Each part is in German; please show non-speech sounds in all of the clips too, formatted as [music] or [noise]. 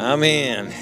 Amen.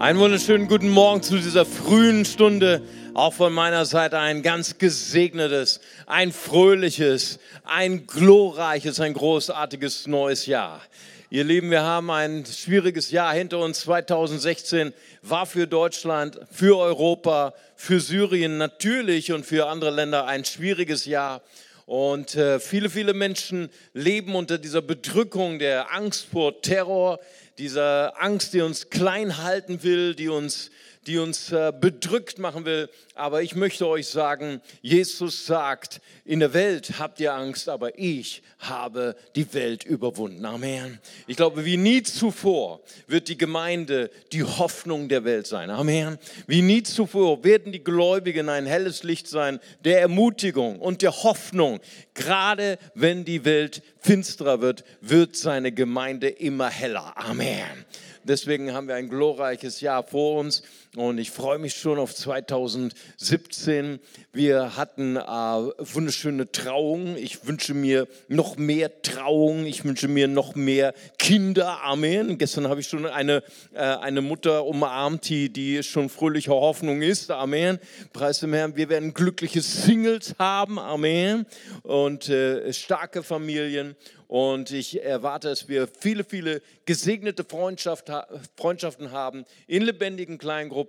Einen wunderschönen guten Morgen zu dieser frühen Stunde. Auch von meiner Seite ein ganz gesegnetes, ein fröhliches, ein glorreiches, ein großartiges neues Jahr. Ihr Lieben, wir haben ein schwieriges Jahr hinter uns. 2016 war für Deutschland, für Europa, für Syrien natürlich und für andere Länder ein schwieriges Jahr. Und äh, viele, viele Menschen leben unter dieser Bedrückung der Angst vor Terror, dieser Angst, die uns klein halten will, die uns, die uns äh, bedrückt machen will. Aber ich möchte euch sagen, Jesus sagt, in der Welt habt ihr Angst, aber ich habe die Welt überwunden. Amen. Ich glaube, wie nie zuvor wird die Gemeinde die Hoffnung der Welt sein. Amen. Wie nie zuvor werden die Gläubigen ein helles Licht sein der Ermutigung und der Hoffnung. Gerade wenn die Welt finsterer wird, wird seine Gemeinde immer heller. Amen. Deswegen haben wir ein glorreiches Jahr vor uns und ich freue mich schon auf 2017. Wir hatten äh, wunderschöne Trauungen. Ich wünsche mir noch mehr Trauungen. Ich wünsche mir noch mehr Kinder. Amen. Gestern habe ich schon eine, äh, eine Mutter umarmt, die, die schon fröhlicher Hoffnung ist. Amen. Preis dem Herrn. Wir werden glückliche Singles haben. Amen. Und äh, starke Familien. Und ich erwarte, dass wir viele, viele gesegnete Freundschaften haben in lebendigen Kleingruppen,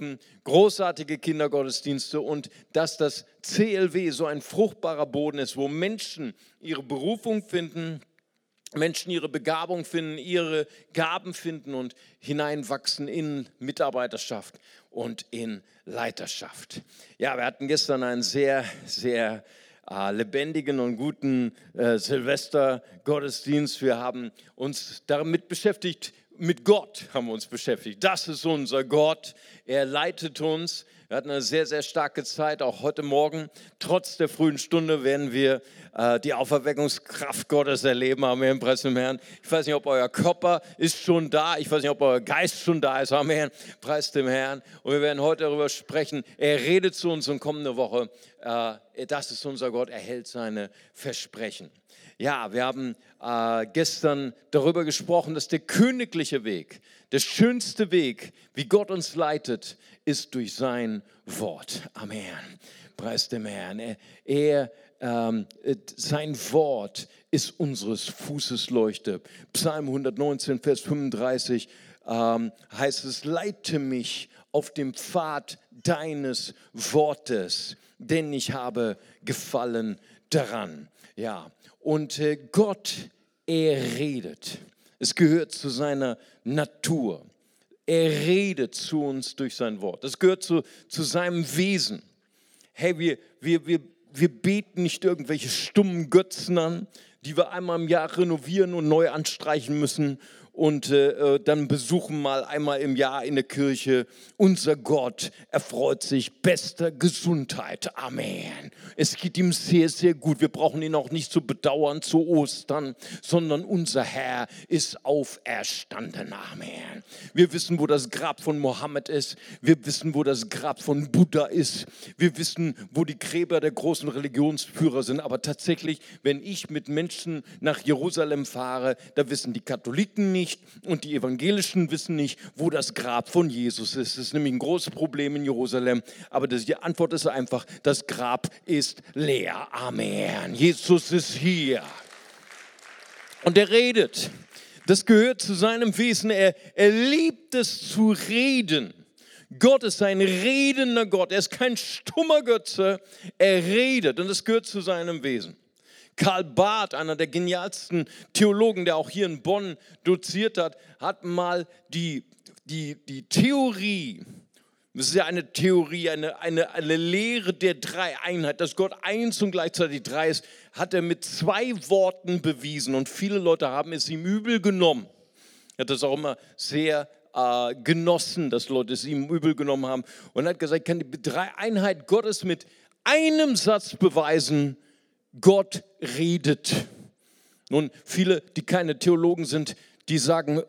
großartige Kindergottesdienste und dass das CLW so ein fruchtbarer Boden ist, wo Menschen ihre Berufung finden, Menschen ihre Begabung finden, ihre Gaben finden und hineinwachsen in Mitarbeiterschaft und in Leiterschaft. Ja, wir hatten gestern einen sehr, sehr äh, lebendigen und guten äh, Silvester-Gottesdienst. Wir haben uns damit beschäftigt, mit Gott haben wir uns beschäftigt. Das ist unser Gott. Er leitet uns. Wir hatten eine sehr, sehr starke Zeit, auch heute Morgen. Trotz der frühen Stunde werden wir äh, die Auferweckungskraft Gottes erleben. Amen, preis dem Herrn. Ich weiß nicht, ob euer Körper ist schon da. Ich weiß nicht, ob euer Geist schon da ist. Amen, preis dem Herrn. Und wir werden heute darüber sprechen. Er redet zu uns und kommende Woche. Äh, das ist unser Gott. Er hält seine Versprechen. Ja, wir haben äh, gestern darüber gesprochen, dass der königliche Weg, der schönste Weg, wie Gott uns leitet, ist durch sein Wort. Amen. Preis dem Herrn. Er, er ähm, sein Wort ist unseres Fußes Leuchte. Psalm 119, Vers 35 ähm, heißt es, leite mich auf dem Pfad deines Wortes, denn ich habe Gefallen daran. Ja, und äh, Gott, er redet. Es gehört zu seiner Natur. Er redet zu uns durch sein Wort. Das gehört zu, zu seinem Wesen. Hey, wir, wir, wir, wir beten nicht irgendwelche stummen Götzen an, die wir einmal im Jahr renovieren und neu anstreichen müssen und äh, äh, dann besuchen mal einmal im Jahr in der Kirche. Unser Gott erfreut sich bester Gesundheit. Amen. Es geht ihm sehr, sehr gut. Wir brauchen ihn auch nicht zu bedauern zu Ostern, sondern unser Herr ist auferstanden. Amen. Wir wissen, wo das Grab von Mohammed ist. Wir wissen, wo das Grab von Buddha ist. Wir wissen, wo die Gräber der großen Religionsführer sind. Aber tatsächlich, wenn ich mit Menschen nach Jerusalem fahre, da wissen die Katholiken nicht, nicht und die Evangelischen wissen nicht, wo das Grab von Jesus ist. Das ist nämlich ein großes Problem in Jerusalem. Aber die Antwort ist einfach, das Grab ist leer. Amen. Jesus ist hier. Und er redet. Das gehört zu seinem Wesen. Er, er liebt es zu reden. Gott ist ein redender Gott. Er ist kein stummer Götze. Er redet und das gehört zu seinem Wesen. Karl Barth, einer der genialsten Theologen, der auch hier in Bonn doziert hat, hat mal die, die, die Theorie, das ist ja eine Theorie, eine, eine, eine Lehre der Dreieinheit, dass Gott eins und gleichzeitig drei ist, hat er mit zwei Worten bewiesen und viele Leute haben es ihm übel genommen. Er hat das auch immer sehr äh, genossen, dass Leute es ihm übel genommen haben und hat gesagt, ich kann die Dreieinheit Gottes mit einem Satz beweisen, Gott redet. Nun, viele, die keine Theologen sind, die sagen, äh,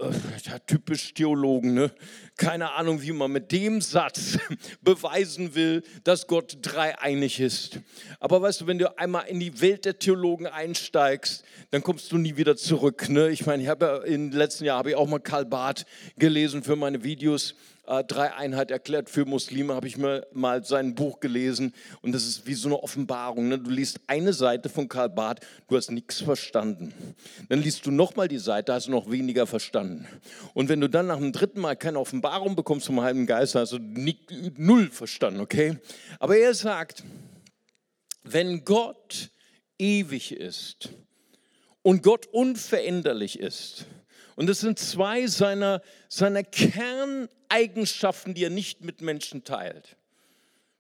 ja, typisch Theologen, ne? keine Ahnung, wie man mit dem Satz [laughs] beweisen will, dass Gott dreieinig ist. Aber weißt du, wenn du einmal in die Welt der Theologen einsteigst, dann kommst du nie wieder zurück. Ne? Ich meine, ich habe ja im letzten Jahr habe ich auch mal Karl Barth gelesen für meine Videos äh, Dreieinheit erklärt für Muslime, habe ich mir mal sein Buch gelesen und das ist wie so eine Offenbarung. Ne? Du liest eine Seite von Karl Barth, du hast nichts verstanden. Dann liest du nochmal die Seite, hast du noch weniger verstanden. Und wenn du dann nach dem dritten Mal keine Offenbarung bekommst vom Heiligen Geist, hast du null verstanden, okay? Aber er sagt, wenn Gott ewig ist und Gott unveränderlich ist, und das sind zwei seiner, seiner Kerneigenschaften, die er nicht mit Menschen teilt.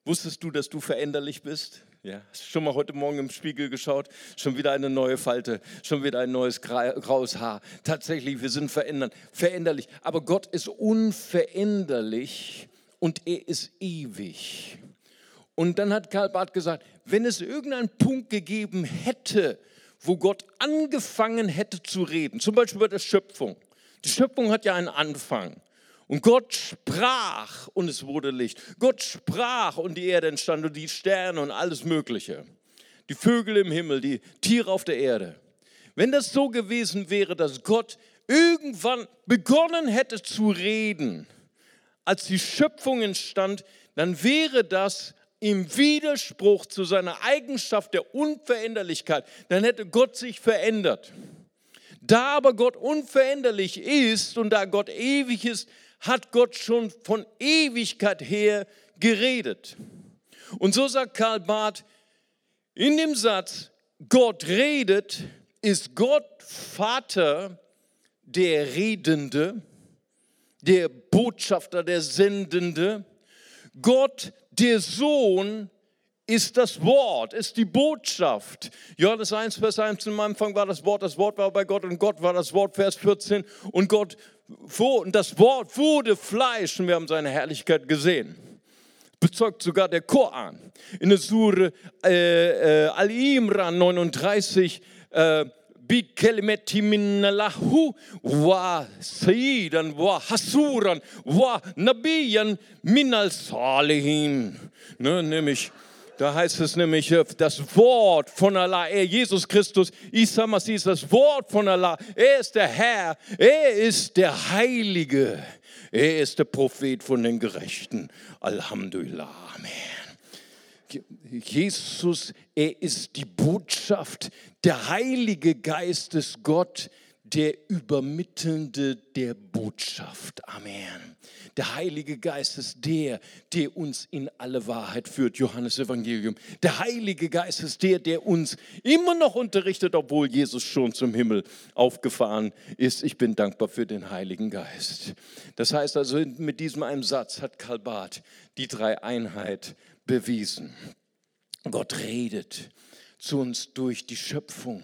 Wusstest du, dass du veränderlich bist? Ja, hast schon mal heute Morgen im Spiegel geschaut? Schon wieder eine neue Falte, schon wieder ein neues graues Haar. Tatsächlich, wir sind verändert, veränderlich. Aber Gott ist unveränderlich und er ist ewig. Und dann hat Karl Barth gesagt, wenn es irgendeinen Punkt gegeben hätte, wo Gott angefangen hätte zu reden, zum Beispiel bei der Schöpfung. Die Schöpfung hat ja einen Anfang. Und Gott sprach und es wurde Licht. Gott sprach und die Erde entstand und die Sterne und alles Mögliche. Die Vögel im Himmel, die Tiere auf der Erde. Wenn das so gewesen wäre, dass Gott irgendwann begonnen hätte zu reden, als die Schöpfung entstand, dann wäre das im Widerspruch zu seiner Eigenschaft der Unveränderlichkeit, dann hätte Gott sich verändert. Da aber Gott unveränderlich ist und da Gott ewig ist, hat Gott schon von Ewigkeit her geredet. Und so sagt Karl Barth in dem Satz, Gott redet, ist Gott Vater der Redende, der Botschafter, der Sendende. Gott der Sohn ist das Wort, ist die Botschaft. Johannes 1, Vers 1, im Anfang war das Wort, das Wort war bei Gott und Gott war das Wort, Vers 14. Und Gott, und das Wort wurde Fleisch und wir haben seine Herrlichkeit gesehen. Bezeugt sogar der Koran. In der Sure äh, äh, Al-Imran 39, äh, bikelimeti minallahu wa sayyidan wa hasuran wa nabiyan minal salihin. Ne, nämlich da heißt es nämlich, äh, das Wort von Allah, er, Jesus Christus, Isa Masih ist das Wort von Allah. Er ist der Herr, er ist der Heilige, er ist der Prophet von den Gerechten. Alhamdulillah, Amen. Jesus, er ist die Botschaft, der Heilige Geist ist Gott, der Übermittelnde der Botschaft. Amen. Der Heilige Geist ist der, der uns in alle Wahrheit führt. Johannes Evangelium. Der Heilige Geist ist der, der uns immer noch unterrichtet, obwohl Jesus schon zum Himmel aufgefahren ist. Ich bin dankbar für den Heiligen Geist. Das heißt also, mit diesem einen Satz hat Karl Barth die Dreieinheit bewiesen. Gott redet zu uns durch die Schöpfung.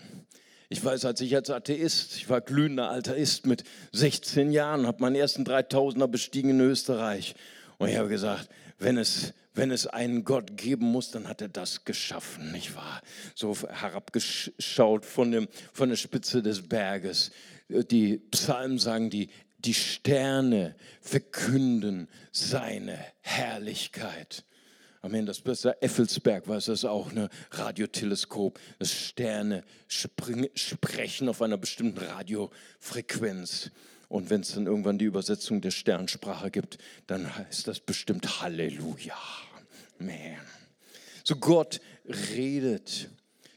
Ich weiß, als ich als Atheist, ich war glühender Atheist mit 16 Jahren, habe meinen ersten 3000er bestiegen in Österreich. Und ich habe gesagt, wenn es, wenn es einen Gott geben muss, dann hat er das geschaffen, nicht wahr? So herabgeschaut von, dem, von der Spitze des Berges. Die Psalmen sagen, die, die Sterne verkünden seine Herrlichkeit. Amen. Das beste Effelsberg war es auch, ein Radioteleskop. Das Sterne springen, sprechen auf einer bestimmten Radiofrequenz. Und wenn es dann irgendwann die Übersetzung der Sternsprache gibt, dann heißt das bestimmt Halleluja. Man. So Gott redet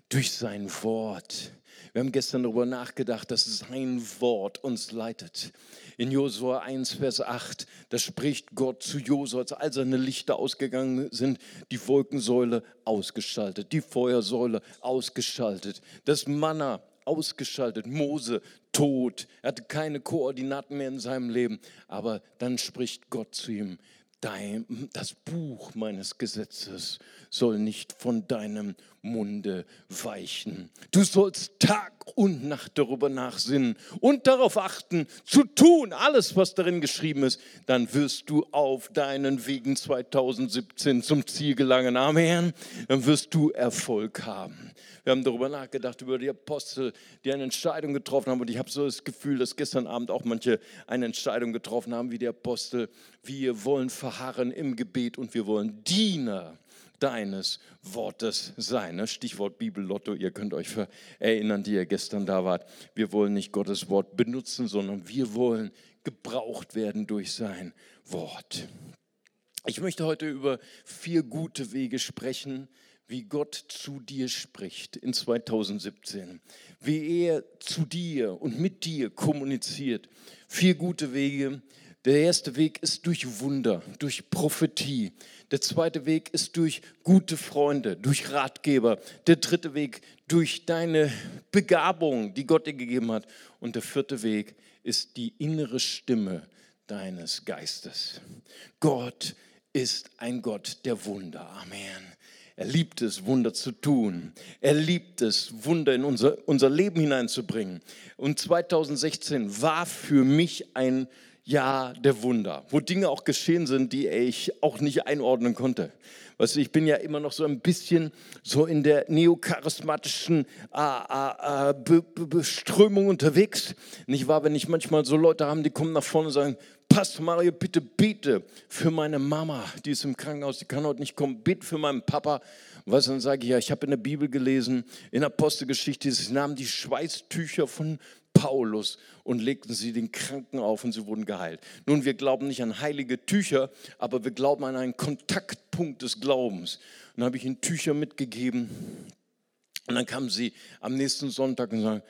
durch sein Wort. Wir haben gestern darüber nachgedacht, dass sein Wort uns leitet. In Josua 1, Vers 8, da spricht Gott zu Josua, als all seine Lichter ausgegangen sind, die Wolkensäule ausgeschaltet, die Feuersäule ausgeschaltet, das Manna ausgeschaltet, Mose tot, er hatte keine Koordinaten mehr in seinem Leben, aber dann spricht Gott zu ihm, dein, das Buch meines Gesetzes soll nicht von deinem Munde weichen. Du sollst Tag und Nacht darüber nachsinnen und darauf achten, zu tun, alles, was darin geschrieben ist. Dann wirst du auf deinen Wegen 2017 zum Ziel gelangen. Amen. Dann wirst du Erfolg haben. Wir haben darüber nachgedacht, über die Apostel, die eine Entscheidung getroffen haben. Und ich habe so das Gefühl, dass gestern Abend auch manche eine Entscheidung getroffen haben, wie die Apostel. Wir wollen verharren im Gebet und wir wollen Diener deines Wortes sein. Ne? Stichwort Bibellotto, ihr könnt euch erinnern, die ihr gestern da wart. Wir wollen nicht Gottes Wort benutzen, sondern wir wollen gebraucht werden durch sein Wort. Ich möchte heute über vier gute Wege sprechen, wie Gott zu dir spricht in 2017, wie er zu dir und mit dir kommuniziert. Vier gute Wege. Der erste Weg ist durch Wunder, durch Prophetie. Der zweite Weg ist durch gute Freunde, durch Ratgeber. Der dritte Weg durch deine Begabung, die Gott dir gegeben hat. Und der vierte Weg ist die innere Stimme deines Geistes. Gott ist ein Gott der Wunder. Amen. Er liebt es, Wunder zu tun. Er liebt es, Wunder in unser, unser Leben hineinzubringen. Und 2016 war für mich ein Jahr der Wunder, wo Dinge auch geschehen sind, die ich auch nicht einordnen konnte. Weißt du, ich bin ja immer noch so ein bisschen so in der neocharismatischen äh, äh, Be Be Beströmung unterwegs. Nicht wahr, wenn ich manchmal so Leute habe, die kommen nach vorne und sagen, Pastor Mario, bitte bete für meine Mama, die ist im Krankenhaus, die kann heute nicht kommen. Bete für meinen Papa. Was dann sage ich, ja, ich habe in der Bibel gelesen, in Apostelgeschichte, sie nahmen die Schweißtücher von Paulus und legten sie den Kranken auf und sie wurden geheilt. Nun, wir glauben nicht an heilige Tücher, aber wir glauben an einen Kontaktpunkt des Glaubens. Und dann habe ich ihnen Tücher mitgegeben und dann kamen sie am nächsten Sonntag und sagen,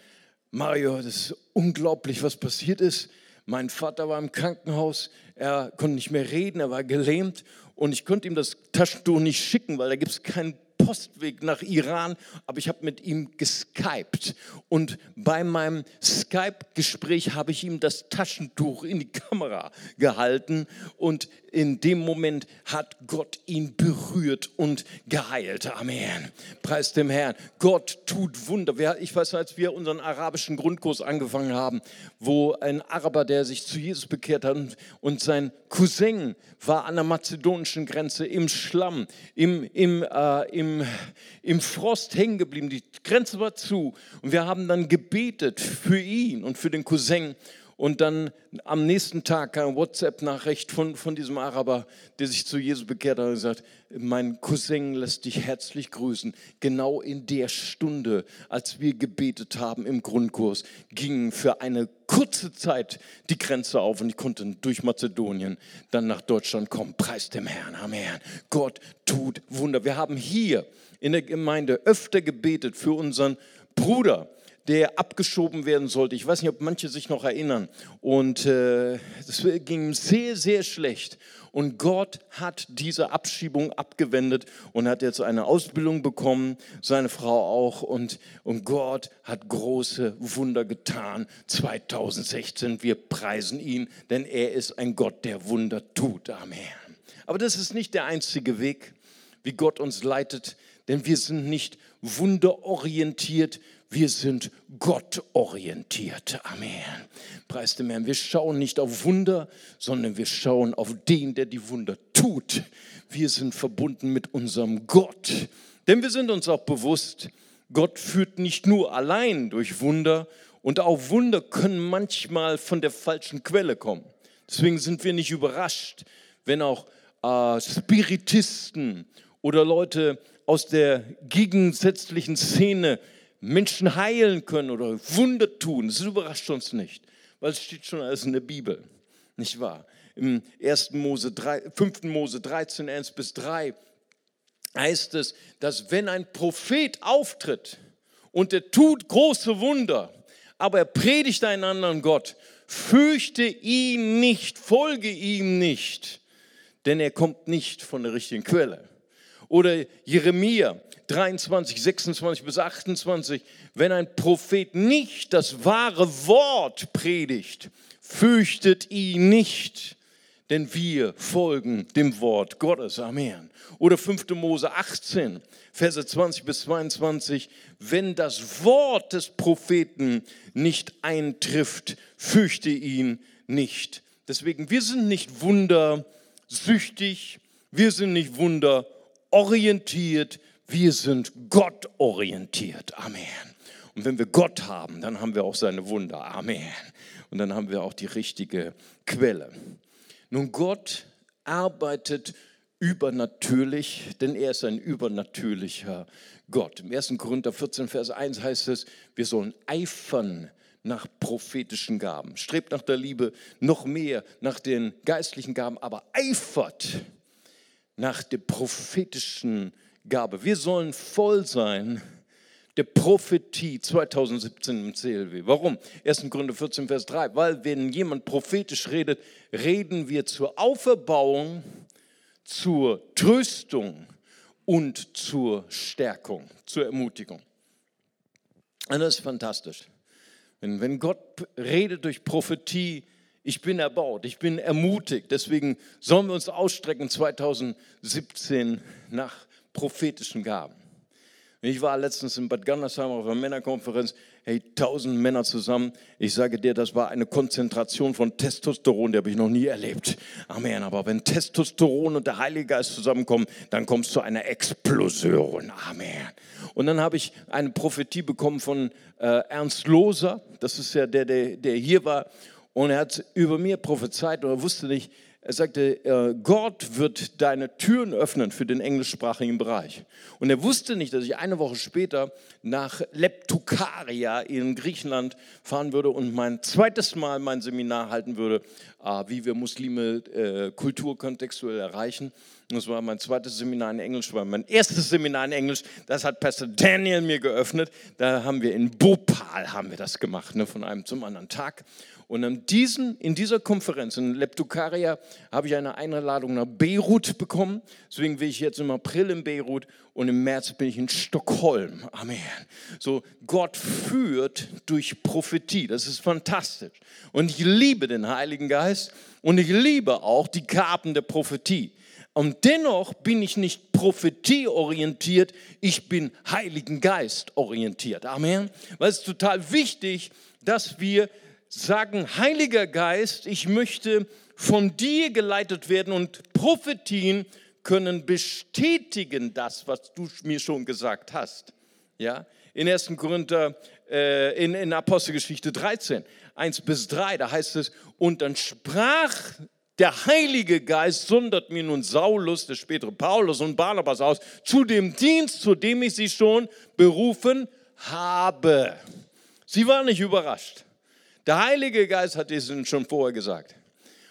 Mario, das ist unglaublich, was passiert ist. Mein Vater war im Krankenhaus, er konnte nicht mehr reden, er war gelähmt und ich konnte ihm das Taschentuch nicht schicken, weil da gibt es keinen Postweg nach Iran, aber ich habe mit ihm geskypt. Und bei meinem Skype-Gespräch habe ich ihm das Taschentuch in die Kamera gehalten und in dem Moment hat Gott ihn berührt und geheilt. Amen. Preis dem Herrn. Gott tut Wunder. Ich weiß, als wir unseren arabischen Grundkurs angefangen haben, wo ein Araber, der sich zu Jesus bekehrt hat und sein Cousin war an der mazedonischen Grenze im Schlamm, im, im, äh, im, im Frost hängen geblieben. Die Grenze war zu. Und wir haben dann gebetet für ihn und für den Cousin. Und dann am nächsten Tag kam eine WhatsApp-Nachricht von, von diesem Araber, der sich zu Jesus bekehrt hat und gesagt, mein Cousin lässt dich herzlich grüßen. Genau in der Stunde, als wir gebetet haben im Grundkurs, ging für eine kurze Zeit die Grenze auf und ich konnte durch Mazedonien dann nach Deutschland kommen. Preis dem Herrn, Amen. Gott tut Wunder. Wir haben hier in der Gemeinde öfter gebetet für unseren Bruder der abgeschoben werden sollte. Ich weiß nicht, ob manche sich noch erinnern. Und äh, das ging sehr, sehr schlecht. Und Gott hat diese Abschiebung abgewendet und hat jetzt eine Ausbildung bekommen, seine Frau auch. Und, und Gott hat große Wunder getan. 2016, wir preisen ihn, denn er ist ein Gott, der Wunder tut. Amen. Aber das ist nicht der einzige Weg, wie Gott uns leitet, denn wir sind nicht wunderorientiert, wir sind gottorientiert. Amen. Preis dem Herrn. Wir schauen nicht auf Wunder, sondern wir schauen auf den, der die Wunder tut. Wir sind verbunden mit unserem Gott. Denn wir sind uns auch bewusst, Gott führt nicht nur allein durch Wunder und auch Wunder können manchmal von der falschen Quelle kommen. Deswegen sind wir nicht überrascht, wenn auch äh, Spiritisten oder Leute aus der gegensätzlichen Szene Menschen heilen können oder Wunder tun. Das überrascht uns nicht, weil es steht schon alles in der Bibel, nicht wahr? Im 1. Mose 3, 5. Mose 13, 1 bis 3 heißt es, dass wenn ein Prophet auftritt und er tut große Wunder, aber er predigt einen anderen Gott, fürchte ihn nicht, folge ihm nicht, denn er kommt nicht von der richtigen Quelle. Oder Jeremia 23, 26 bis 28, wenn ein Prophet nicht das wahre Wort predigt, fürchtet ihn nicht, denn wir folgen dem Wort Gottes. Amen. Oder 5. Mose 18, Verse 20 bis 22, wenn das Wort des Propheten nicht eintrifft, fürchte ihn nicht. Deswegen, wir sind nicht wundersüchtig, wir sind nicht wunderorientiert, wir sind gottorientiert. Amen. Und wenn wir Gott haben, dann haben wir auch seine Wunder. Amen. Und dann haben wir auch die richtige Quelle. Nun, Gott arbeitet übernatürlich, denn er ist ein übernatürlicher Gott. Im 1. Korinther 14, Vers 1 heißt es, wir sollen eifern nach prophetischen Gaben. Strebt nach der Liebe noch mehr nach den geistlichen Gaben, aber eifert nach der prophetischen Gabe. Wir sollen voll sein der Prophetie 2017 im CLW. Warum? 1. Gründe 14, Vers 3. Weil wenn jemand prophetisch redet, reden wir zur Auferbauung, zur Tröstung und zur Stärkung, zur Ermutigung. Und das ist fantastisch. Wenn Gott redet durch Prophetie, ich bin erbaut, ich bin ermutigt. Deswegen sollen wir uns ausstrecken 2017 nach prophetischen Gaben. Ich war letztens in Bad Gandersheim auf einer Männerkonferenz, hey, tausend Männer zusammen. Ich sage dir, das war eine Konzentration von Testosteron, die habe ich noch nie erlebt. Amen. Aber wenn Testosteron und der Heilige Geist zusammenkommen, dann kommst du zu einer Explosion. Amen. Und dann habe ich eine Prophetie bekommen von äh, Ernst Loser. Das ist ja der, der, der hier war. Und er hat über mir prophezeit und er wusste nicht, er sagte, äh, Gott wird deine Türen öffnen für den englischsprachigen Bereich. Und er wusste nicht, dass ich eine Woche später nach Leptokaria in Griechenland fahren würde und mein zweites Mal mein Seminar halten würde, äh, wie wir Muslime äh, kulturkontextuell erreichen. Das war mein zweites Seminar in Englisch, war mein erstes Seminar in Englisch. Das hat Pastor Daniel mir geöffnet. Da haben wir in Bhopal haben wir das gemacht, ne, von einem zum anderen Tag. Und in, diesen, in dieser Konferenz in Leptokaria habe ich eine Einladung nach Beirut bekommen. Deswegen bin ich jetzt im April in Beirut und im März bin ich in Stockholm. Amen. So, Gott führt durch Prophetie. Das ist fantastisch. Und ich liebe den Heiligen Geist und ich liebe auch die Gaben der Prophetie. Und dennoch bin ich nicht prophetieorientiert, ich bin Heiligen Geist orientiert. Amen. Weil es ist total wichtig, dass wir sagen, Heiliger Geist, ich möchte von dir geleitet werden und Prophetien können bestätigen das, was du mir schon gesagt hast. Ja, in 1. Korinther, äh, in, in Apostelgeschichte 13, 1 bis 3, da heißt es, und dann sprach der Heilige Geist, sondert mir nun Saulus, der spätere Paulus und Barnabas aus, zu dem Dienst, zu dem ich sie schon berufen habe. Sie war nicht überrascht. Der Heilige Geist hat es ihnen schon vorher gesagt.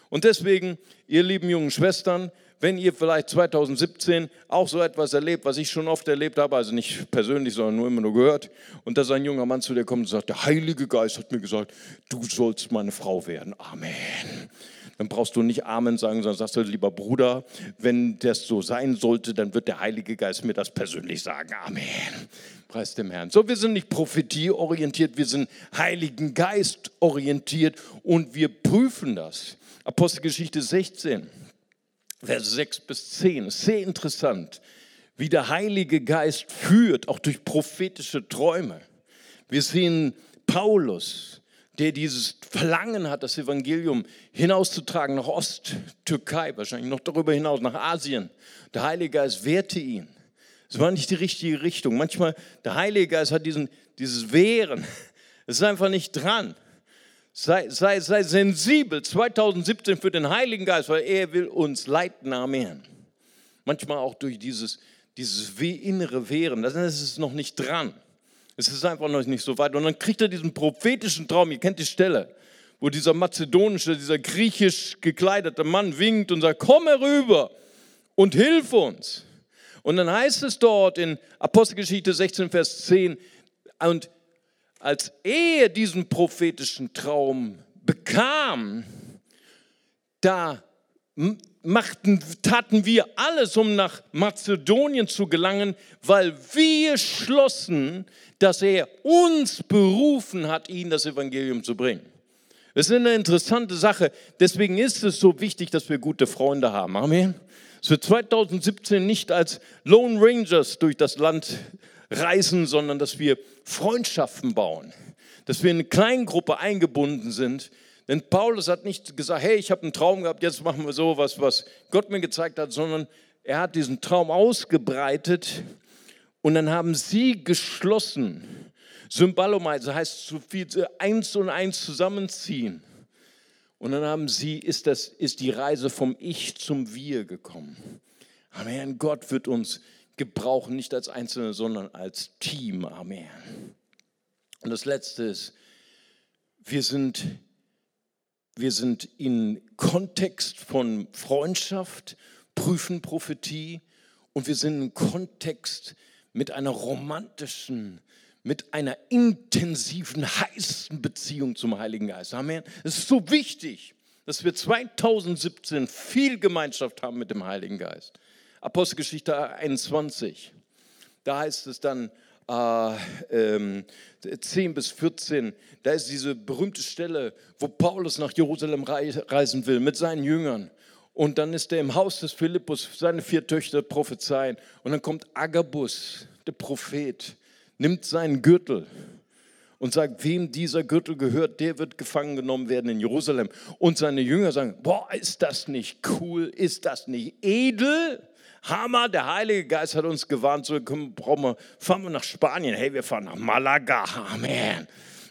Und deswegen, ihr lieben jungen Schwestern, wenn ihr vielleicht 2017 auch so etwas erlebt, was ich schon oft erlebt habe, also nicht persönlich, sondern nur immer nur gehört, und dass ein junger Mann zu dir kommt und sagt, der Heilige Geist hat mir gesagt, du sollst meine Frau werden. Amen. Dann brauchst du nicht Amen sagen, sondern sagst du, lieber Bruder, wenn das so sein sollte, dann wird der Heilige Geist mir das persönlich sagen. Amen. Preis dem Herrn. So, wir sind nicht prophetieorientiert, wir sind Heiligen Geist orientiert und wir prüfen das. Apostelgeschichte 16, Vers 6 bis 10. Sehr interessant, wie der Heilige Geist führt, auch durch prophetische Träume. Wir sehen Paulus, der dieses Verlangen hat, das Evangelium hinauszutragen nach Osttürkei, wahrscheinlich noch darüber hinaus, nach Asien. Der Heilige Geist wehrte ihn. Es war nicht die richtige Richtung. Manchmal, der Heilige Geist hat diesen, dieses Wehren. Es ist einfach nicht dran. Sei, sei, sei sensibel 2017 für den Heiligen Geist, weil er will uns leiten. Amen. Manchmal auch durch dieses, dieses innere Wehren. Das ist noch nicht dran. Es ist einfach noch nicht so weit. Und dann kriegt er diesen prophetischen Traum. Ihr kennt die Stelle, wo dieser mazedonische, dieser griechisch gekleidete Mann winkt und sagt: Komm herüber und hilf uns. Und dann heißt es dort in Apostelgeschichte 16, Vers 10, und als er diesen prophetischen Traum bekam, da machten, taten wir alles, um nach Mazedonien zu gelangen, weil wir schlossen, dass er uns berufen hat, ihnen das Evangelium zu bringen. Das ist eine interessante Sache. Deswegen ist es so wichtig, dass wir gute Freunde haben. Amen. Dass wir 2017 nicht als Lone Rangers durch das Land reisen, sondern dass wir Freundschaften bauen. Dass wir in eine Kleingruppe eingebunden sind. Denn Paulus hat nicht gesagt, hey, ich habe einen Traum gehabt, jetzt machen wir so was, was Gott mir gezeigt hat, sondern er hat diesen Traum ausgebreitet und dann haben sie geschlossen. Symbalomai, das heißt so viel eins und eins zusammenziehen. Und dann haben sie, ist, das, ist die Reise vom Ich zum Wir gekommen. Amen. Gott wird uns gebrauchen, nicht als Einzelne, sondern als Team. Amen. Und das Letzte ist, wir sind, wir sind in Kontext von Freundschaft, prüfen Prophetie und wir sind im Kontext mit einer romantischen, mit einer intensiven, heißen Beziehung zum Heiligen Geist. Amen. Es ist so wichtig, dass wir 2017 viel Gemeinschaft haben mit dem Heiligen Geist. Apostelgeschichte 21, da heißt es dann, äh, ähm, 10 bis 14, da ist diese berühmte Stelle, wo Paulus nach Jerusalem reisen will mit seinen Jüngern. Und dann ist er im Haus des Philippus, seine vier Töchter prophezeien. Und dann kommt Agabus, der Prophet, nimmt seinen Gürtel und sagt, wem dieser Gürtel gehört, der wird gefangen genommen werden in Jerusalem. Und seine Jünger sagen, boah, ist das nicht cool, ist das nicht edel? Hammer, der Heilige Geist hat uns gewarnt, so brauchen wir, fahren wir nach Spanien, hey, wir fahren nach Malaga, Amen.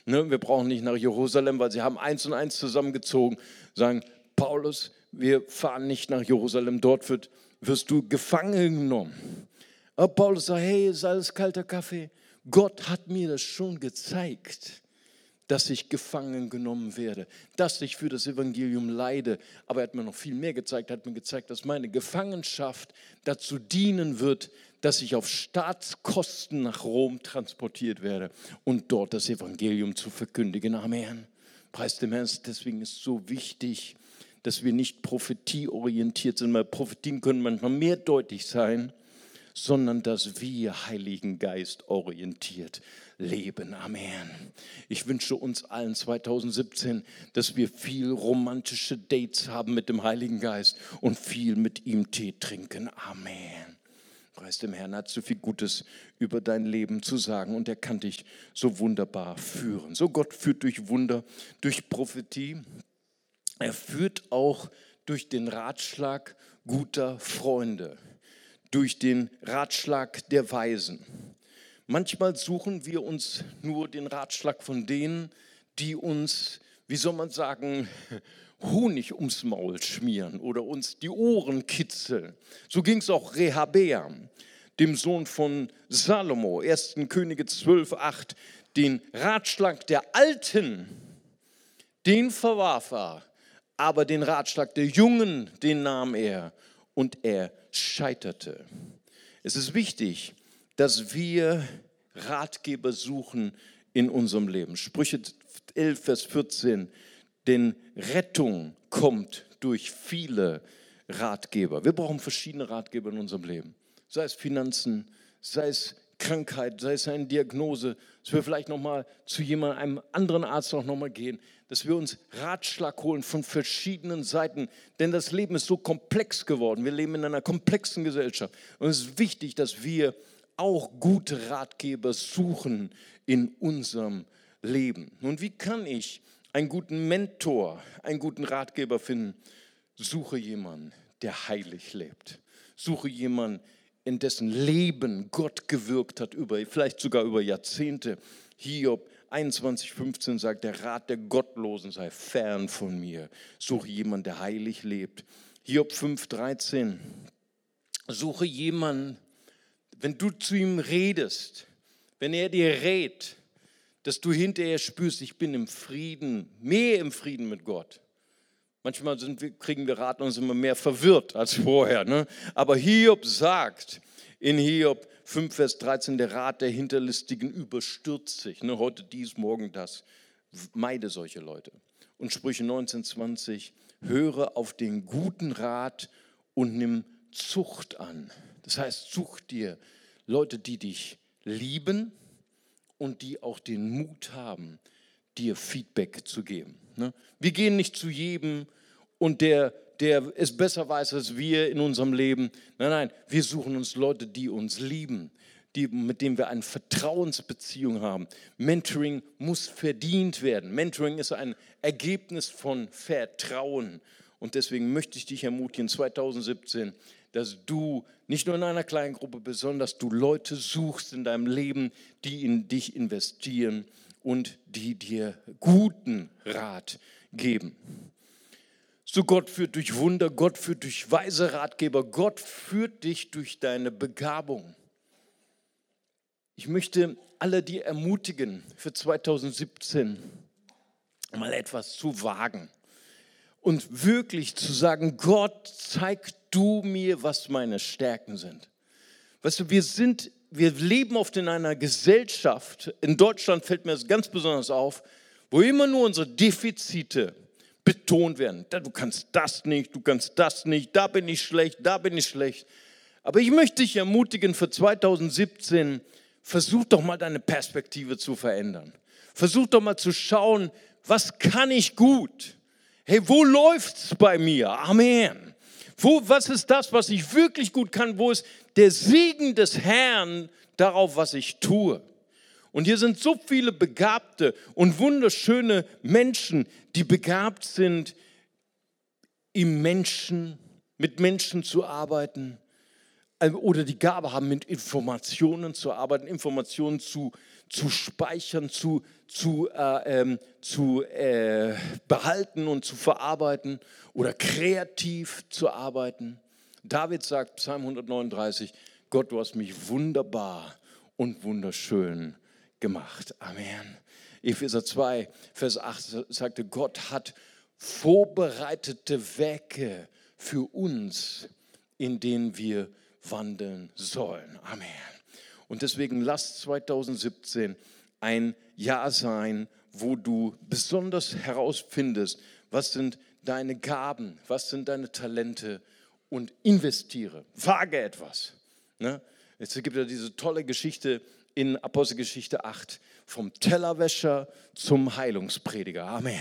Ne, wir brauchen nicht nach Jerusalem, weil sie haben eins und eins zusammengezogen, sagen, Paulus, wir fahren nicht nach Jerusalem, dort wird, wirst du gefangen genommen. Aber Paulus sagt, hey, ist alles kalter Kaffee. Gott hat mir das schon gezeigt, dass ich gefangen genommen werde, dass ich für das Evangelium leide. Aber er hat mir noch viel mehr gezeigt. Er hat mir gezeigt, dass meine Gefangenschaft dazu dienen wird, dass ich auf Staatskosten nach Rom transportiert werde und dort das Evangelium zu verkündigen. Amen. Preis dem Herrn. Deswegen ist es so wichtig, dass wir nicht prophetieorientiert sind, weil Prophetien können manchmal mehr deutlich sein, sondern dass wir Heiligen Geist orientiert leben. Amen. Ich wünsche uns allen 2017, dass wir viel romantische Dates haben mit dem Heiligen Geist und viel mit ihm Tee trinken. Amen. Preis dem Herrn, hat so viel Gutes über dein Leben zu sagen und er kann dich so wunderbar führen. So Gott führt durch Wunder, durch Prophetie, er führt auch durch den Ratschlag guter Freunde, durch den Ratschlag der Weisen. Manchmal suchen wir uns nur den Ratschlag von denen, die uns, wie soll man sagen, Honig ums Maul schmieren oder uns die Ohren kitzeln. So ging es auch Rehabeam, dem Sohn von Salomo, 1. Könige 12, 8. Den Ratschlag der Alten, den verwarf er aber den Ratschlag der Jungen, den nahm er und er scheiterte. Es ist wichtig, dass wir Ratgeber suchen in unserem Leben. Sprüche 11, Vers 14, denn Rettung kommt durch viele Ratgeber. Wir brauchen verschiedene Ratgeber in unserem Leben, sei es Finanzen, sei es Krankheit, sei es eine Diagnose, dass wir vielleicht nochmal zu jemandem, einem anderen Arzt auch nochmal gehen, dass wir uns Ratschlag holen von verschiedenen Seiten, denn das Leben ist so komplex geworden. Wir leben in einer komplexen Gesellschaft und es ist wichtig, dass wir auch gute Ratgeber suchen in unserem Leben. Nun, wie kann ich einen guten Mentor, einen guten Ratgeber finden? Suche jemanden, der heilig lebt. Suche jemanden, in dessen Leben Gott gewirkt hat, über, vielleicht sogar über Jahrzehnte. Hiob 21,15 sagt, der Rat der Gottlosen sei fern von mir. Suche jemanden, der heilig lebt. Hiob 5,13, suche jemanden, wenn du zu ihm redest, wenn er dir rät, dass du hinterher spürst, ich bin im Frieden, mehr im Frieden mit Gott. Manchmal wir, kriegen wir Rat und sind immer mehr verwirrt als vorher. Ne? Aber Hiob sagt in Hiob 5, Vers 13, der Rat der Hinterlistigen überstürzt sich. Ne? Heute dies, morgen das. Meide solche Leute. Und Sprüche 19, 20, höre auf den guten Rat und nimm Zucht an. Das heißt, such dir Leute, die dich lieben und die auch den Mut haben, dir Feedback zu geben. Ne? Wir gehen nicht zu jedem und der, der es besser weiß als wir in unserem Leben. Nein, nein, wir suchen uns Leute, die uns lieben, die, mit denen wir eine Vertrauensbeziehung haben. Mentoring muss verdient werden. Mentoring ist ein Ergebnis von Vertrauen. Und deswegen möchte ich dich ermutigen, 2017, dass du nicht nur in einer kleinen Gruppe bist, sondern dass du Leute suchst in deinem Leben, die in dich investieren und die dir guten Rat geben. So Gott führt durch Wunder, Gott führt durch weise Ratgeber, Gott führt dich durch deine Begabung. Ich möchte alle die ermutigen, für 2017 mal etwas zu wagen und wirklich zu sagen, Gott, zeig du mir, was meine Stärken sind. Weißt du, wir sind, wir leben oft in einer Gesellschaft, in Deutschland fällt mir das ganz besonders auf, wo immer nur unsere Defizite betont werden. Du kannst das nicht, du kannst das nicht, da bin ich schlecht, da bin ich schlecht. Aber ich möchte dich ermutigen für 2017, versuch doch mal deine Perspektive zu verändern. Versuch doch mal zu schauen, was kann ich gut? Hey, wo läuft's bei mir? Amen. Wo, was ist das, was ich wirklich gut kann? Wo ist der Segen des Herrn darauf, was ich tue? Und hier sind so viele begabte und wunderschöne Menschen, die begabt sind, im Menschen, mit Menschen zu arbeiten äh, oder die Gabe haben, mit Informationen zu arbeiten, Informationen zu, zu speichern, zu, zu, äh, ähm, zu äh, behalten und zu verarbeiten oder kreativ zu arbeiten. David sagt, Psalm 139, Gott, du hast mich wunderbar und wunderschön gemacht. Amen. Epheser 2, Vers 8 sagte, Gott hat vorbereitete Werke für uns, in denen wir wandeln sollen. Amen. Und deswegen lass 2017 ein Jahr sein, wo du besonders herausfindest, was sind deine Gaben, was sind deine Talente und investiere, wage etwas. Ne? Es gibt ja diese tolle Geschichte in Apostelgeschichte 8 vom Tellerwäscher zum Heilungsprediger. Amen.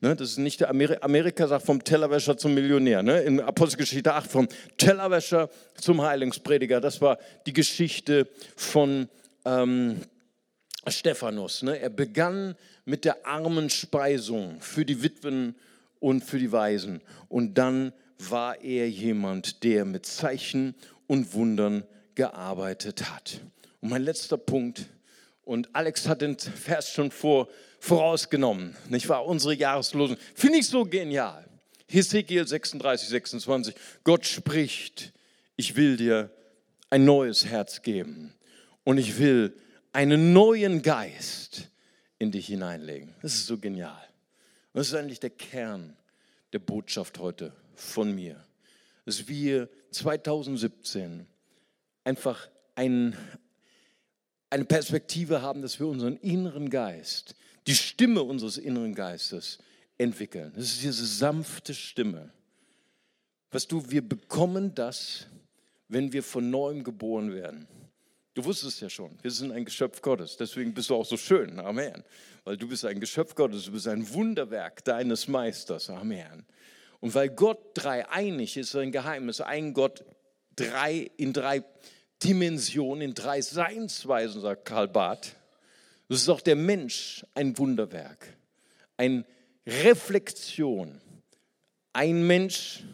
Ne, das ist nicht der Amerika, Amerika sagt vom Tellerwäscher zum Millionär. Ne? In Apostelgeschichte 8 vom Tellerwäscher zum Heilungsprediger. Das war die Geschichte von ähm, Stephanus. Ne? Er begann mit der Armenspeisung für die Witwen und für die Waisen. Und dann war er jemand, der mit Zeichen und Wundern gearbeitet hat. Und mein letzter Punkt, und Alex hat den Vers schon vor, vorausgenommen, nicht wahr? Unsere Jahreslosung. Finde ich so genial. Hesekiel 36, 26. Gott spricht, ich will dir ein neues Herz geben und ich will einen neuen Geist in dich hineinlegen. Das ist so genial. Und das ist eigentlich der Kern der Botschaft heute von mir. Dass wir 2017 einfach ein, eine Perspektive haben, dass wir unseren inneren Geist, die Stimme unseres inneren Geistes entwickeln. Das ist diese sanfte Stimme. Weißt du, wir bekommen das, wenn wir von neuem geboren werden. Du wusstest ja schon, wir sind ein Geschöpf Gottes. Deswegen bist du auch so schön. Amen. Weil du bist ein Geschöpf Gottes, du bist ein Wunderwerk deines Meisters. Amen. Und weil Gott drei einig ist, ein Geheimnis. Ein Gott drei, in drei Dimensionen, in drei Seinsweisen, sagt Karl Barth. Das ist auch der Mensch ein Wunderwerk, eine Reflexion. Ein Mensch,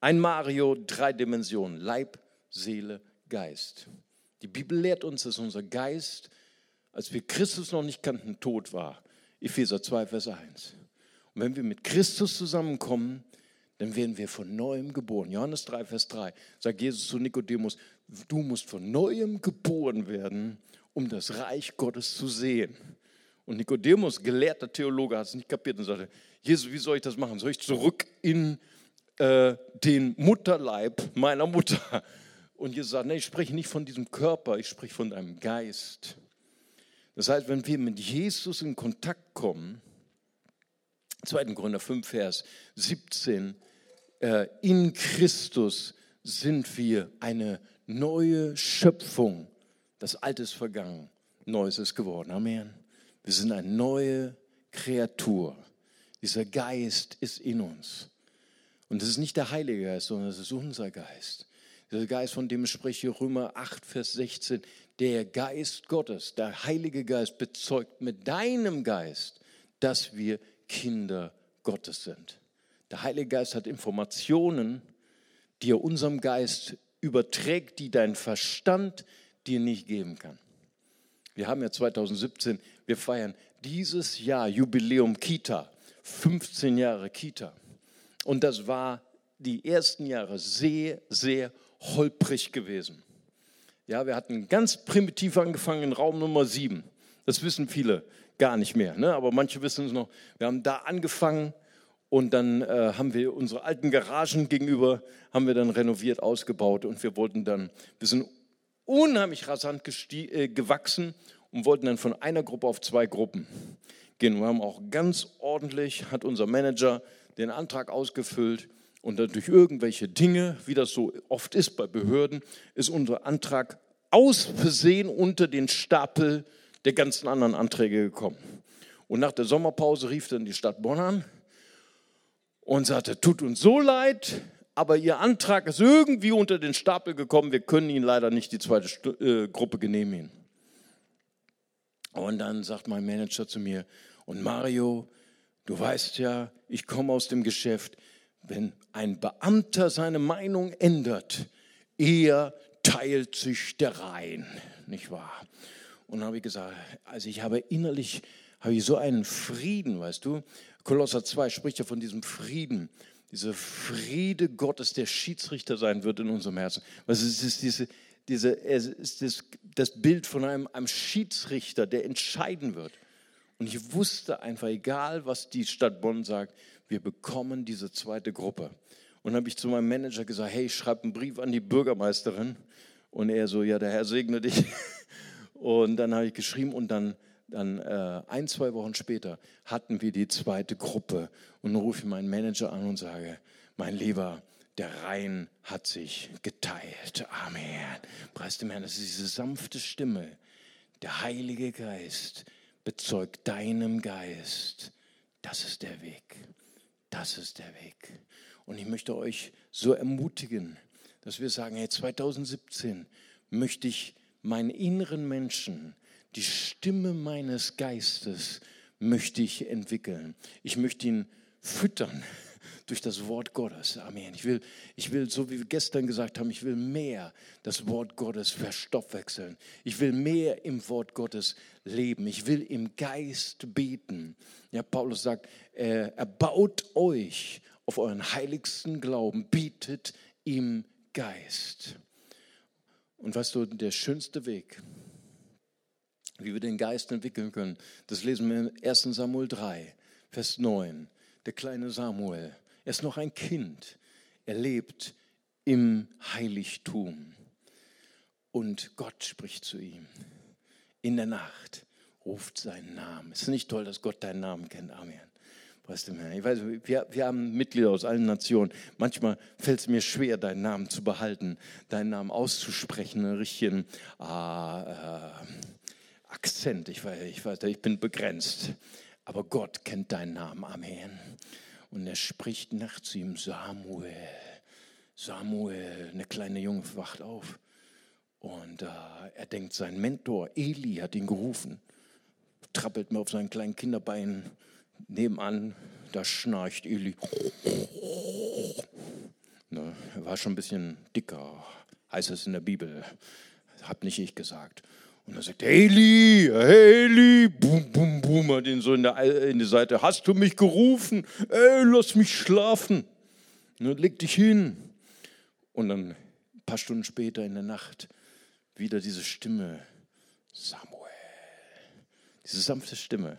ein Mario, drei Dimensionen, Leib, Seele, Geist. Die Bibel lehrt uns, dass unser Geist, als wir Christus noch nicht kannten, tot war. Epheser 2, Vers 1. Und wenn wir mit Christus zusammenkommen, dann werden wir von neuem geboren. Johannes 3, Vers 3 sagt Jesus zu Nikodemus, du musst von neuem geboren werden, um das Reich Gottes zu sehen. Und Nikodemus, gelehrter Theologe, hat es nicht kapiert und sagte, Jesus, wie soll ich das machen? Soll ich zurück in äh, den Mutterleib meiner Mutter? Und Jesus sagt, nee, ich spreche nicht von diesem Körper, ich spreche von deinem Geist. Das heißt, wenn wir mit Jesus in Kontakt kommen, 2. Korinther 5, Vers 17, äh, in Christus sind wir eine neue Schöpfung. Das Alte ist vergangen, Neues ist geworden. Amen. Wir sind eine neue Kreatur. Dieser Geist ist in uns. Und es ist nicht der Heilige Geist, sondern es ist unser Geist. Dieser Geist, von dem spreche Römer 8, Vers 16. Der Geist Gottes, der Heilige Geist bezeugt mit deinem Geist, dass wir Kinder Gottes sind. Der Heilige Geist hat Informationen, die er unserem Geist überträgt, die dein Verstand dir nicht geben kann. Wir haben ja 2017, wir feiern dieses Jahr Jubiläum Kita, 15 Jahre Kita. Und das war die ersten Jahre sehr, sehr holprig gewesen. Ja, wir hatten ganz primitiv angefangen in Raum Nummer 7. Das wissen viele gar nicht mehr, ne? aber manche wissen es noch. Wir haben da angefangen und dann äh, haben wir unsere alten Garagen gegenüber, haben wir dann renoviert, ausgebaut und wir wollten dann, wir sind unheimlich rasant äh, gewachsen und wollten dann von einer Gruppe auf zwei Gruppen gehen. Wir haben auch ganz ordentlich, hat unser Manager den Antrag ausgefüllt und dann durch irgendwelche Dinge, wie das so oft ist bei Behörden, ist unser Antrag aus Versehen unter den Stapel der ganzen anderen Anträge gekommen. Und nach der Sommerpause rief dann die Stadt Bonn an und sagte, tut uns so leid, aber Ihr Antrag ist irgendwie unter den Stapel gekommen, wir können Ihnen leider nicht die zweite äh, Gruppe genehmigen. Und dann sagt mein Manager zu mir, und Mario, du weißt ja, ich komme aus dem Geschäft, wenn ein Beamter seine Meinung ändert, er teilt sich der Reihen, nicht wahr? Und dann habe ich gesagt, also ich habe innerlich, habe ich so einen Frieden, weißt du, Kolosser 2 spricht ja von diesem Frieden, dieser Friede Gottes, der Schiedsrichter sein wird in unserem Herzen. Was ist, ist diese, diese, es ist das, das Bild von einem, einem Schiedsrichter, der entscheiden wird. Und ich wusste einfach, egal was die Stadt Bonn sagt, wir bekommen diese zweite Gruppe. Und habe ich zu meinem Manager gesagt, hey, schreib einen Brief an die Bürgermeisterin. Und er so, ja, der Herr segne dich. [laughs] Und dann habe ich geschrieben und dann dann äh, ein, zwei Wochen später hatten wir die zweite Gruppe und dann rufe ich meinen Manager an und sage, mein Lieber, der Rhein hat sich geteilt. Amen. Preis dem Herrn, das ist diese sanfte Stimme. Der Heilige Geist bezeugt deinem Geist. Das ist der Weg. Das ist der Weg. Und ich möchte euch so ermutigen, dass wir sagen, hey, 2017 möchte ich meinen inneren Menschen die Stimme meines Geistes möchte ich entwickeln. Ich möchte ihn füttern [laughs] durch das Wort Gottes. Amen. Ich will, ich will, so wie wir gestern gesagt haben, ich will mehr das Wort Gottes verstoffwechseln. Ich will mehr im Wort Gottes leben. Ich will im Geist beten. Ja, Paulus sagt, er, er baut euch auf euren heiligsten Glauben, bietet im Geist. Und weißt du, der schönste Weg, wie wir den Geist entwickeln können. Das lesen wir in 1 Samuel 3, Vers 9. Der kleine Samuel, er ist noch ein Kind. Er lebt im Heiligtum. Und Gott spricht zu ihm. In der Nacht ruft seinen Namen. Es ist nicht toll, dass Gott deinen Namen kennt. Amen. Weißt du, ich weiß, wir, wir haben Mitglieder aus allen Nationen. Manchmal fällt es mir schwer, deinen Namen zu behalten, deinen Namen auszusprechen, einen richtigen ah, äh, Akzent. Ich weiß, ich weiß, ich bin begrenzt. Aber Gott kennt deinen Namen. Amen. Und er spricht nachts zu ihm, Samuel. Samuel, eine kleine Junge wacht auf. Und äh, er denkt, sein Mentor Eli hat ihn gerufen. Trappelt mir auf seinen kleinen Kinderbeinen nebenan. Da schnarcht Eli. Ne, er war schon ein bisschen dicker, heißt es in der Bibel. Hab nicht ich gesagt. Und dann sagt er, Eli, Eli, bum, bum, bum, hat ihn so in, der, in die Seite, hast du mich gerufen? Ey, lass mich schlafen. Dann leg dich hin. Und dann ein paar Stunden später in der Nacht wieder diese Stimme, Samuel. Diese sanfte Stimme.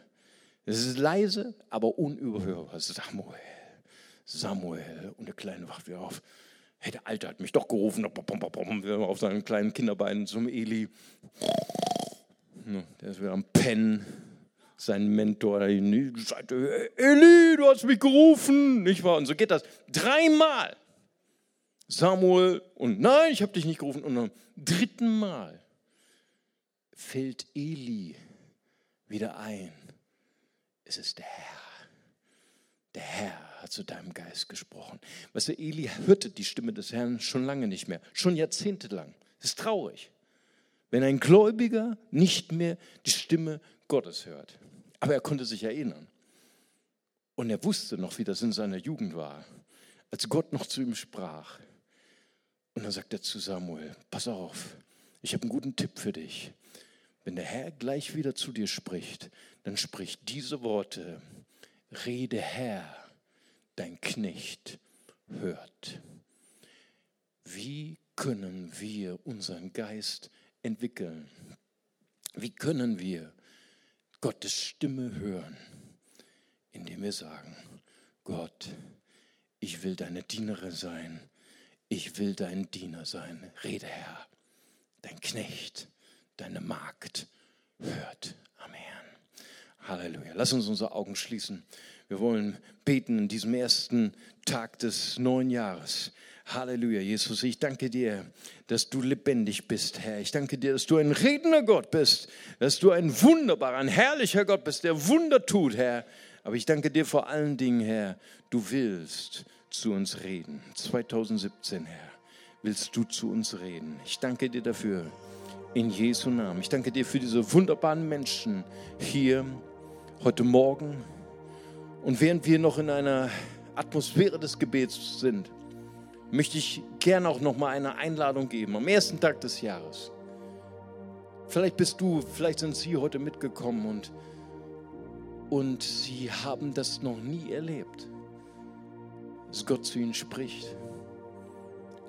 Es ist leise, aber unüberhörbar. Samuel, Samuel. Und der Kleine wacht wieder auf hey, der Alte hat mich doch gerufen, auf seinen kleinen Kinderbeinen zum Eli. Der ist wieder am Pennen. Sein Mentor, Eli, du hast mich gerufen, nicht wahr? Und so geht das dreimal. Samuel und nein, ich habe dich nicht gerufen. Und am dritten Mal fällt Eli wieder ein. Es ist der Herr. Der Herr hat zu deinem Geist gesprochen. Weißt du, Eli hörte die Stimme des Herrn schon lange nicht mehr, schon jahrzehntelang. Das ist traurig, wenn ein Gläubiger nicht mehr die Stimme Gottes hört. Aber er konnte sich erinnern. Und er wusste noch, wie das in seiner Jugend war, als Gott noch zu ihm sprach. Und dann sagt er zu Samuel, pass auf, ich habe einen guten Tipp für dich. Wenn der Herr gleich wieder zu dir spricht, dann sprich diese Worte, rede Herr, dein Knecht hört. Wie können wir unseren Geist entwickeln? Wie können wir Gottes Stimme hören? Indem wir sagen, Gott, ich will deine Dienerin sein, ich will dein Diener sein. Rede Herr, dein Knecht, deine Magd hört. Amen. Halleluja. Lass uns unsere Augen schließen. Wir wollen beten in diesem ersten Tag des neuen Jahres. Halleluja, Jesus, ich danke dir, dass du lebendig bist, Herr. Ich danke dir, dass du ein redender Gott bist, dass du ein wunderbarer, ein herrlicher Gott bist, der Wunder tut, Herr. Aber ich danke dir vor allen Dingen, Herr, du willst zu uns reden. 2017, Herr, willst du zu uns reden. Ich danke dir dafür, in Jesu Namen. Ich danke dir für diese wunderbaren Menschen hier heute Morgen und während wir noch in einer Atmosphäre des Gebets sind, möchte ich gerne auch noch mal eine Einladung geben am ersten Tag des Jahres. Vielleicht bist du, vielleicht sind Sie heute mitgekommen und, und Sie haben das noch nie erlebt, dass Gott zu Ihnen spricht.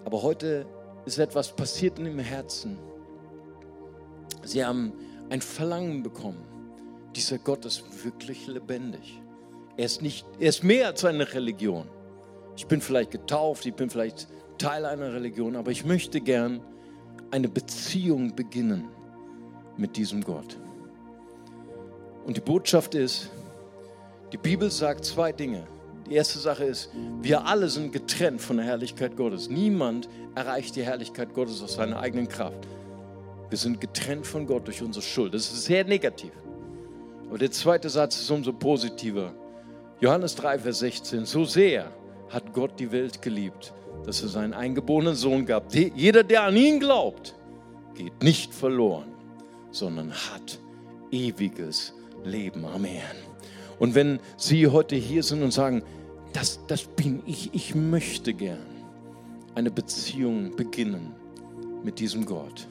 Aber heute ist etwas passiert in Ihrem Herzen. Sie haben ein Verlangen bekommen. Dieser Gott ist wirklich lebendig. Er ist, nicht, er ist mehr als eine Religion. Ich bin vielleicht getauft, ich bin vielleicht Teil einer Religion, aber ich möchte gern eine Beziehung beginnen mit diesem Gott. Und die Botschaft ist, die Bibel sagt zwei Dinge. Die erste Sache ist, wir alle sind getrennt von der Herrlichkeit Gottes. Niemand erreicht die Herrlichkeit Gottes aus seiner eigenen Kraft. Wir sind getrennt von Gott durch unsere Schuld. Das ist sehr negativ. Aber der zweite Satz ist umso positiver. Johannes 3, Vers 16. So sehr hat Gott die Welt geliebt, dass er seinen eingeborenen Sohn gab. Jeder, der an ihn glaubt, geht nicht verloren, sondern hat ewiges Leben. Amen. Und wenn Sie heute hier sind und sagen, das, das bin ich, ich möchte gern eine Beziehung beginnen mit diesem Gott.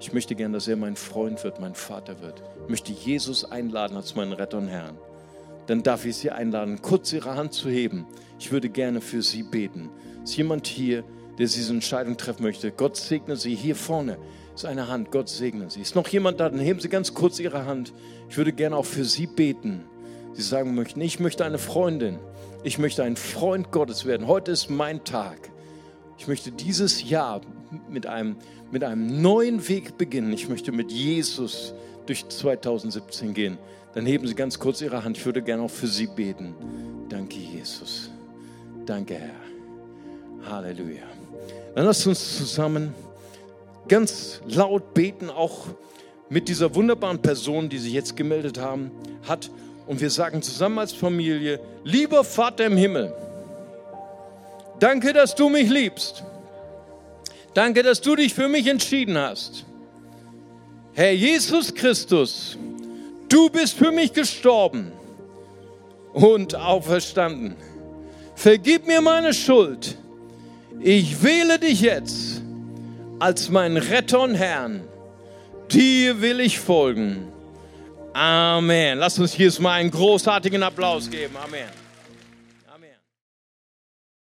Ich möchte gern, dass er mein Freund wird, mein Vater wird. Ich möchte Jesus einladen als meinen Retter und Herrn dann darf ich Sie einladen, kurz Ihre Hand zu heben. Ich würde gerne für Sie beten. Ist jemand hier, der diese Entscheidung treffen möchte? Gott segne Sie. Hier vorne ist eine Hand. Gott segne Sie. Ist noch jemand da? Dann heben Sie ganz kurz Ihre Hand. Ich würde gerne auch für Sie beten. Sie sagen möchten, ich möchte eine Freundin. Ich möchte ein Freund Gottes werden. Heute ist mein Tag. Ich möchte dieses Jahr mit einem, mit einem neuen Weg beginnen. Ich möchte mit Jesus durch 2017 gehen dann heben Sie ganz kurz Ihre Hand. Ich würde gerne auch für Sie beten. Danke, Jesus. Danke, Herr. Halleluja. Dann lasst uns zusammen ganz laut beten, auch mit dieser wunderbaren Person, die sich jetzt gemeldet haben, hat. Und wir sagen zusammen als Familie, lieber Vater im Himmel, danke, dass du mich liebst. Danke, dass du dich für mich entschieden hast. Herr Jesus Christus, Du bist für mich gestorben und auferstanden. Vergib mir meine Schuld. Ich wähle dich jetzt als mein Retter und Herrn. Dir will ich folgen. Amen. Lass uns hier mal einen großartigen Applaus geben. Amen.